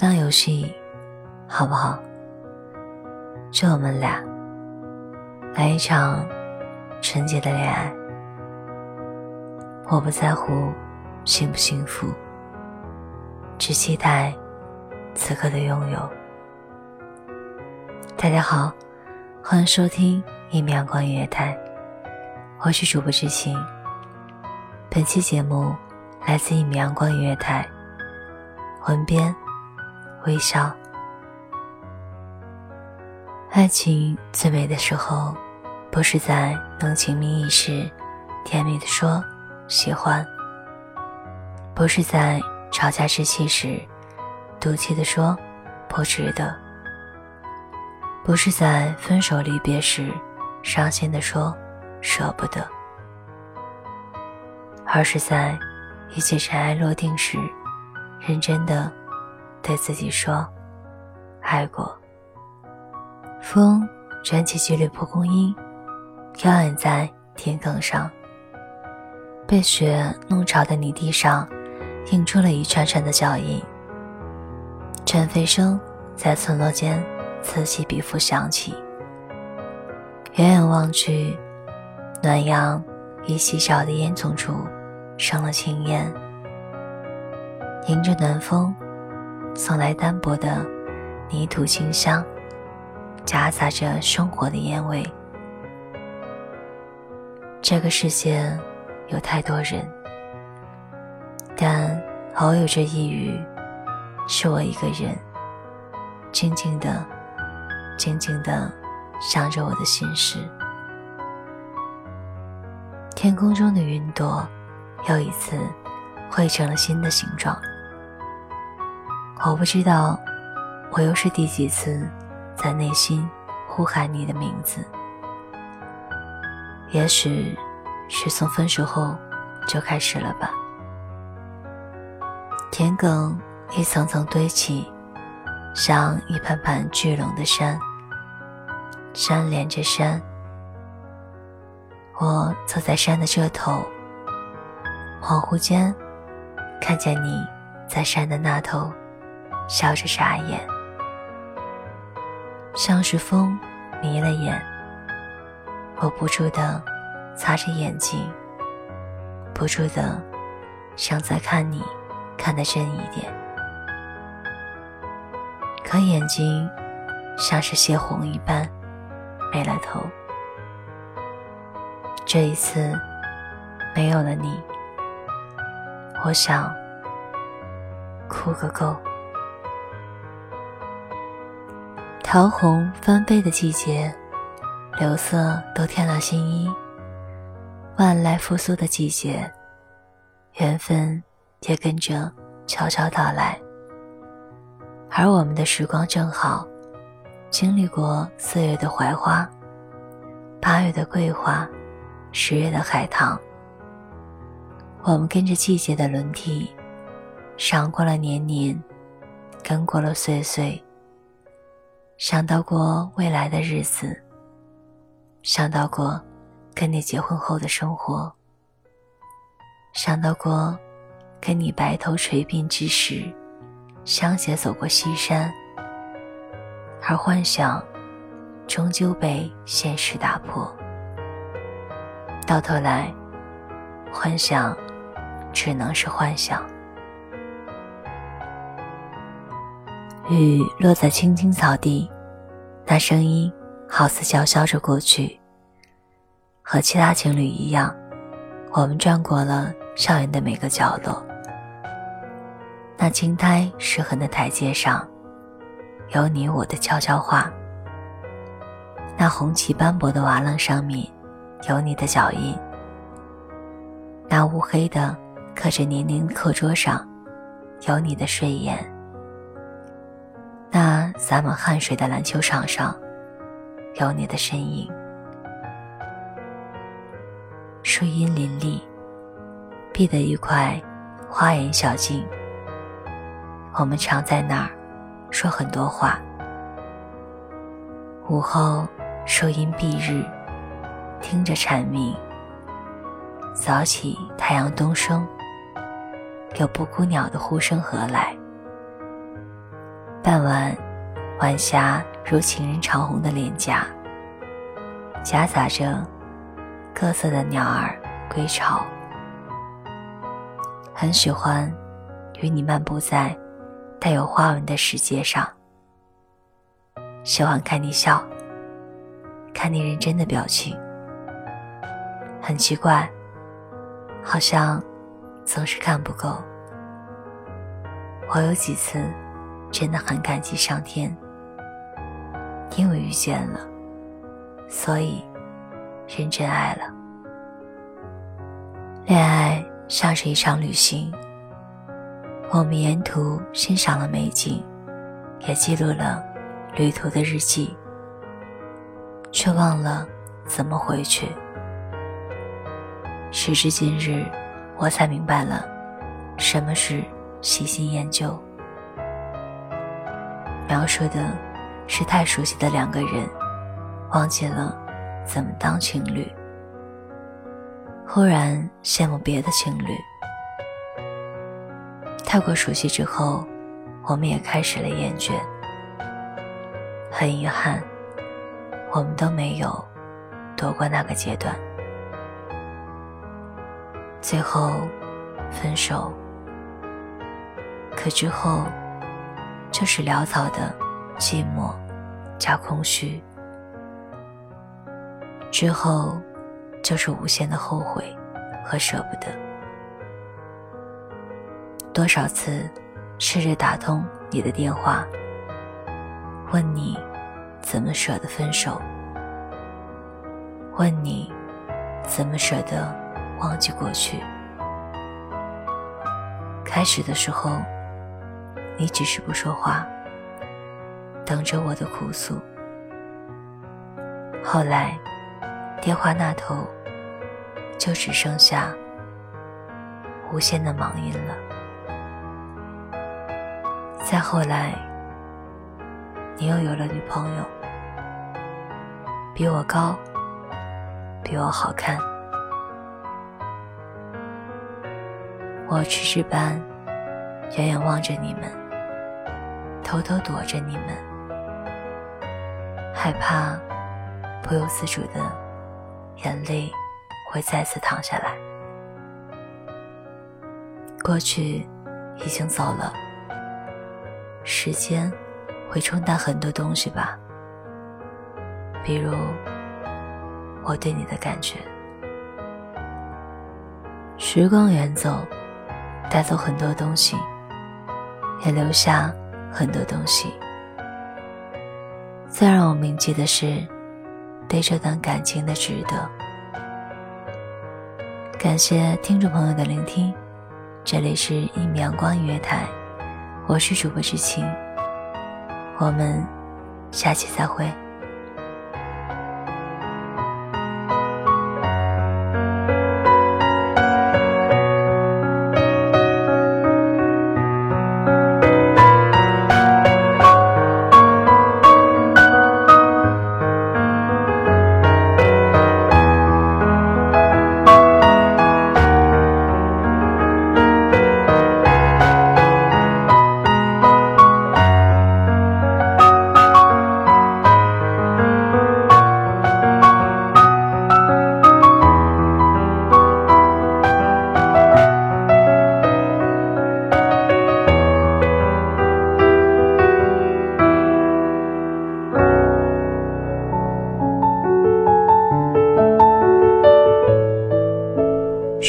当游戏，好不好？就我们俩来一场纯洁的恋爱。我不在乎幸不幸福，只期待此刻的拥有。大家好，欢迎收听一米阳光音乐台，我是主播知心。本期节目来自一米阳光音乐台，文编。微笑，爱情最美的时候，不是在浓情蜜意时甜蜜的说喜欢，不是在吵架之气时赌气的说不值得，不是在分手离别时伤心的说舍不得，而是在一切尘埃落定时，认真的。对自己说：“爱过。”风卷起几缕蒲公英，飘扬在田埂上。被雪弄潮的泥地上，印出了一串串的脚印。尘飞声在村落间此起彼伏响起。远远望去，暖阳已洗澡的烟囱处生了青烟，迎着暖风。送来单薄的泥土清香，夹杂着生活的烟味。这个世界有太多人，但偶有这一隅，是我一个人，静静的、静静的想着我的心事。天空中的云朵，又一次汇成了新的形状。我不知道，我又是第几次在内心呼喊你的名字。也许是从分手后就开始了吧。田埂一层层堆起，像一盘盘聚拢的山。山连着山，我坐在山的这头，恍惚间看见你在山的那头。笑着眨眼，像是风迷了眼。我不住的擦着眼睛，不住的想再看你，看得真一点。可眼睛像是泄洪一般没了头。这一次没有了你，我想哭个够。桃红翻飞的季节，柳色都添了新衣。万籁复苏的季节，缘分也跟着悄悄到来。而我们的时光正好，经历过四月的槐花，八月的桂花，十月的海棠。我们跟着季节的轮替，赏过了年年，跟过了岁岁。想到过未来的日子，想到过跟你结婚后的生活，想到过跟你白头垂鬓之时，相携走过西山，而幻想终究被现实打破。到头来，幻想只能是幻想。雨落在青青草地，那声音好似叫嚣着过去。和其他情侣一样，我们转过了校园的每个角落。那青苔湿痕的台阶上，有你我的悄悄话。那红旗斑驳的瓦楞上面，有你的脚印。那乌黑的刻着年年课桌上，有你的睡颜。那洒满汗水的篮球场上，有你的身影。树荫林立，碧的一块花园小径。我们常在那儿说很多话。午后树荫蔽日，听着蝉鸣。早起太阳东升，有布谷鸟的呼声何来？傍晚，晚霞如情人长红的脸颊，夹杂着各色的鸟儿归巢。很喜欢与你漫步在带有花纹的世界上，喜欢看你笑，看你认真的表情。很奇怪，好像总是看不够。我有几次。真的很感激上天，因为遇见了，所以认真爱了。恋爱像是一场旅行，我们沿途欣赏了美景，也记录了旅途的日记，却忘了怎么回去。时至今日，我才明白了什么是喜新厌旧。要说的是太熟悉的两个人，忘记了怎么当情侣。忽然羡慕别的情侣，太过熟悉之后，我们也开始了厌倦。很遗憾，我们都没有躲过那个阶段。最后分手，可之后。就是潦草的寂寞加空虚，之后就是无限的后悔和舍不得。多少次试着打通你的电话，问你怎么舍得分手，问你怎么舍得忘记过去。开始的时候。你只是不说话，等着我的哭诉。后来，电话那头就只剩下无限的忙音了。再后来，你又有了女朋友，比我高，比我好看。我痴痴般远远望着你们。偷偷躲着你们，害怕不由自主的眼泪会再次淌下来。过去已经走了，时间会冲淡很多东西吧，比如我对你的感觉。时光远走，带走很多东西，也留下。很多东西，最让我铭记的是对这段感情的值得。感谢听众朋友的聆听，这里是一米阳光音乐台，我是主播知青，我们下期再会。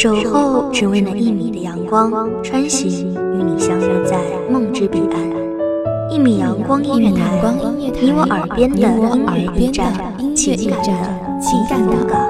守候只为那一米的阳光，穿行与你相约在梦之彼岸。一米阳光音乐台，你我耳边的音乐驿站，情感的情感的避